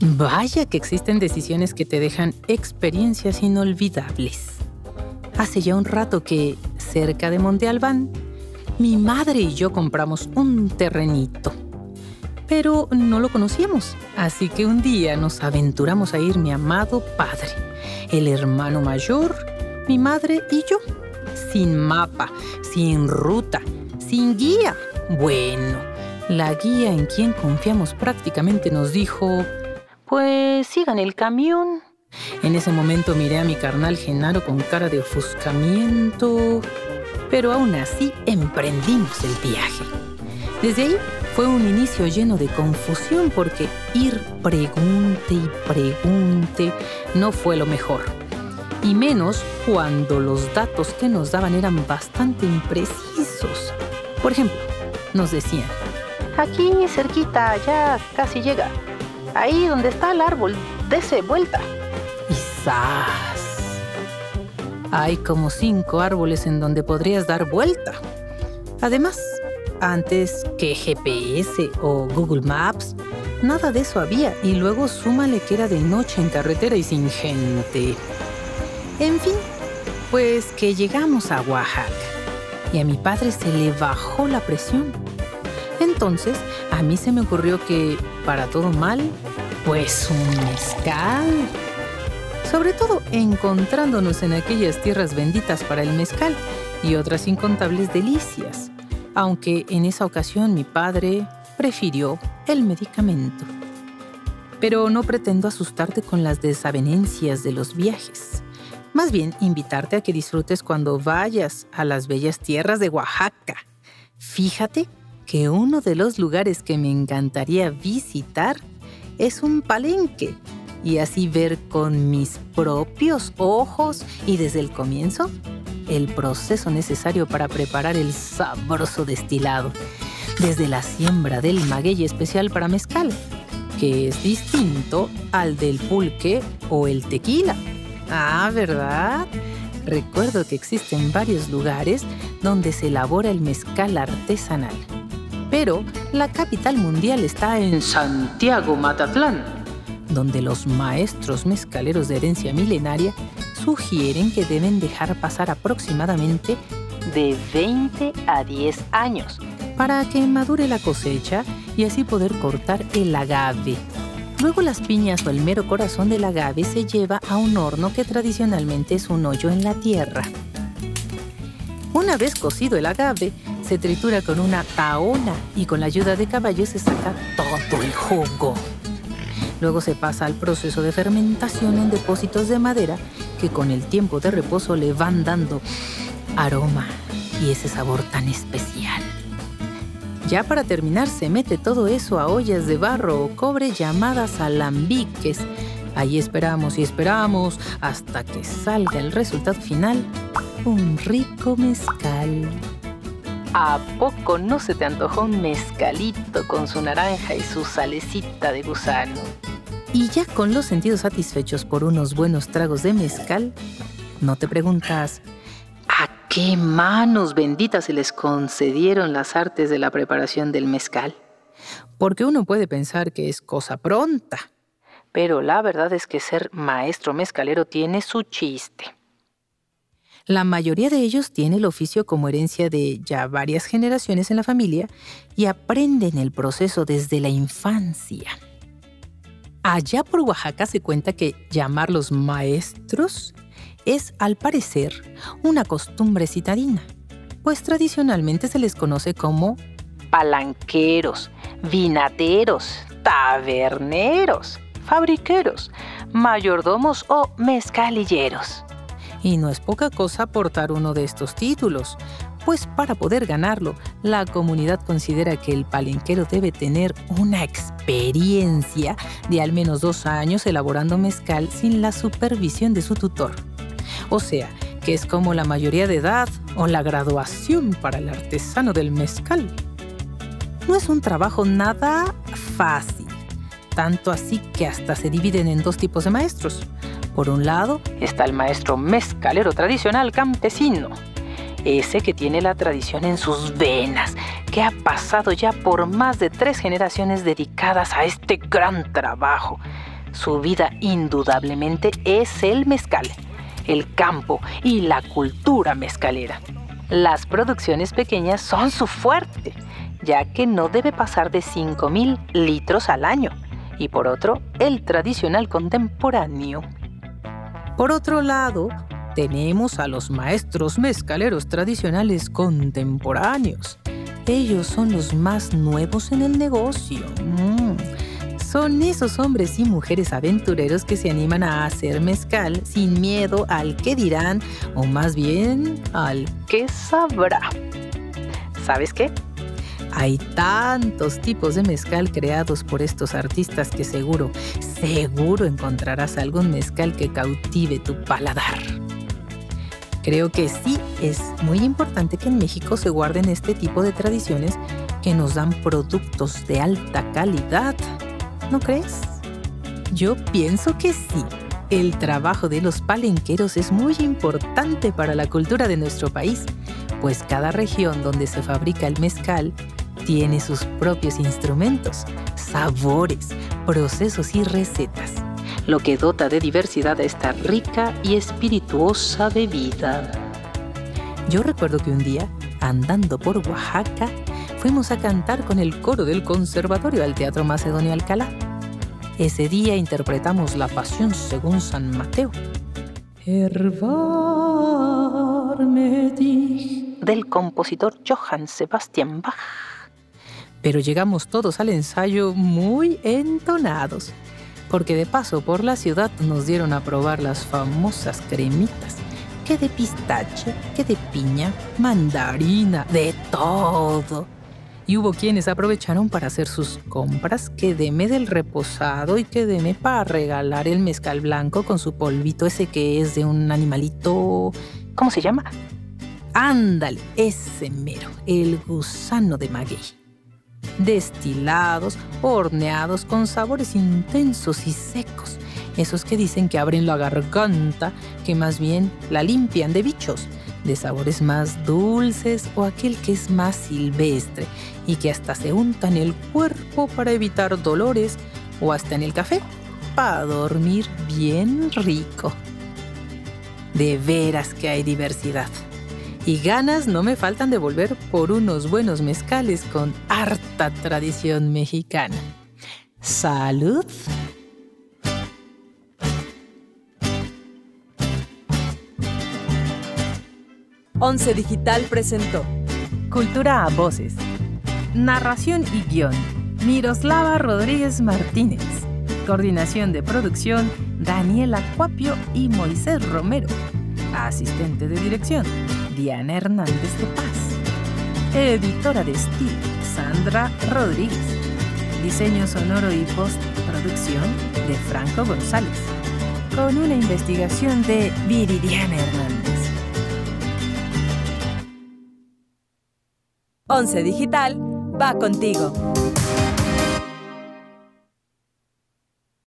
Vaya que existen decisiones que te dejan experiencias inolvidables. Hace ya un rato que, cerca de Monte Albán, mi madre y yo compramos un terrenito. Pero no lo conocíamos, así que un día nos aventuramos a ir mi amado padre, el hermano mayor, mi madre y yo, sin mapa, sin ruta, sin guía. Bueno, la guía en quien confiamos prácticamente nos dijo, pues sigan el camión. En ese momento miré a mi carnal Genaro con cara de ofuscamiento, pero aún así emprendimos el viaje. Desde ahí fue un inicio lleno de confusión porque ir pregunte y pregunte no fue lo mejor. Y menos cuando los datos que nos daban eran bastante imprecisos. Por ejemplo, nos decían, aquí cerquita ya casi llega Ahí donde está el árbol, dese vuelta. Y Hay como cinco árboles en donde podrías dar vuelta. Además, antes que GPS o Google Maps, nada de eso había. Y luego súmale que era de noche en carretera y sin gente. En fin, pues que llegamos a Oaxaca. Y a mi padre se le bajó la presión. Entonces, a mí se me ocurrió que, para todo mal, pues un mezcal. Sobre todo encontrándonos en aquellas tierras benditas para el mezcal y otras incontables delicias, aunque en esa ocasión mi padre prefirió el medicamento. Pero no pretendo asustarte con las desavenencias de los viajes. Más bien invitarte a que disfrutes cuando vayas a las bellas tierras de Oaxaca. Fíjate que uno de los lugares que me encantaría visitar es un palenque y así ver con mis propios ojos y desde el comienzo el proceso necesario para preparar el sabroso destilado, desde la siembra del maguey especial para mezcal, que es distinto al del pulque o el tequila. Ah, ¿verdad? Recuerdo que existen varios lugares donde se elabora el mezcal artesanal pero la capital mundial está en Santiago Matatlán, donde los maestros mezcaleros de herencia milenaria sugieren que deben dejar pasar aproximadamente de 20 a 10 años para que madure la cosecha y así poder cortar el agave. Luego las piñas o el mero corazón del agave se lleva a un horno que tradicionalmente es un hoyo en la tierra. Una vez cocido el agave, se tritura con una taona y con la ayuda de caballos se saca todo el jugo. Luego se pasa al proceso de fermentación en depósitos de madera que con el tiempo de reposo le van dando aroma y ese sabor tan especial. Ya para terminar se mete todo eso a ollas de barro o cobre llamadas alambiques. Ahí esperamos y esperamos hasta que salga el resultado final, un rico mezcal. ¿A poco no se te antojó un mezcalito con su naranja y su salecita de gusano? Y ya con los sentidos satisfechos por unos buenos tragos de mezcal, ¿no te preguntas a qué manos benditas se les concedieron las artes de la preparación del mezcal? Porque uno puede pensar que es cosa pronta, pero la verdad es que ser maestro mezcalero tiene su chiste. La mayoría de ellos tiene el oficio como herencia de ya varias generaciones en la familia y aprenden el proceso desde la infancia. Allá por Oaxaca se cuenta que llamarlos maestros es, al parecer, una costumbre citadina, pues tradicionalmente se les conoce como palanqueros, vinateros, taberneros, fabriqueros, mayordomos o mezcalilleros. Y no es poca cosa portar uno de estos títulos, pues para poder ganarlo, la comunidad considera que el palenquero debe tener una experiencia de al menos dos años elaborando mezcal sin la supervisión de su tutor. O sea, que es como la mayoría de edad o la graduación para el artesano del mezcal. No es un trabajo nada fácil, tanto así que hasta se dividen en dos tipos de maestros por un lado está el maestro mezcalero tradicional campesino, ese que tiene la tradición en sus venas, que ha pasado ya por más de tres generaciones dedicadas a este gran trabajo, Su vida indudablemente es el mezcal, el campo y la cultura mezcalera. Las producciones pequeñas son su fuerte, ya que no debe pasar de 5.000 litros al año. Y por otro, el tradicional contemporáneo. Por otro lado, tenemos a los maestros mezcaleros tradicionales contemporáneos. Ellos son los más nuevos en el negocio. Mm. Son esos hombres y mujeres aventureros que se animan a hacer mezcal sin miedo al que dirán, o más bien al que sabrá. ¿Sabes qué? Hay tantos tipos de mezcal creados por estos artistas que seguro, seguro encontrarás algún mezcal que cautive tu paladar. Creo que sí es muy importante que en México se guarden este tipo de tradiciones que nos dan productos de alta calidad ¿no crees? Yo pienso que sí. El trabajo de los palenqueros es muy importante para la cultura de nuestro país, pues cada región donde se fabrica el mezcal tiene sus propios instrumentos, sabores, procesos y recetas, lo que dota de diversidad a esta rica y espirituosa bebida. Yo recuerdo que un día, andando por Oaxaca, fuimos a cantar con el coro del conservatorio al Teatro Macedonio Alcalá. Ese día interpretamos la Pasión según San Mateo. del compositor Johann Sebastian Bach. Pero llegamos todos al ensayo muy entonados, porque de paso por la ciudad nos dieron a probar las famosas cremitas. Que de pistache, que de piña, mandarina, de todo. Y hubo quienes aprovecharon para hacer sus compras, que deme del reposado y que deme para regalar el mezcal blanco con su polvito ese que es de un animalito... ¿Cómo se llama? Ándale, ese mero, el gusano de maguey. Destilados, horneados con sabores intensos y secos, esos que dicen que abren la garganta, que más bien la limpian de bichos de sabores más dulces o aquel que es más silvestre y que hasta se unta en el cuerpo para evitar dolores o hasta en el café para dormir bien rico. De veras que hay diversidad. Y ganas no me faltan de volver por unos buenos mezcales con harta tradición mexicana. ¡Salud! Once Digital presentó Cultura a Voces. Narración y guion. Miroslava Rodríguez Martínez. Coordinación de producción. Daniela Cuapio y Moisés Romero. Asistente de dirección. Diana Hernández de Paz. Editora de estilo. Sandra Rodríguez. Diseño sonoro y postproducción de Franco González. Con una investigación de Viridiana Hernández. Once Digital va contigo.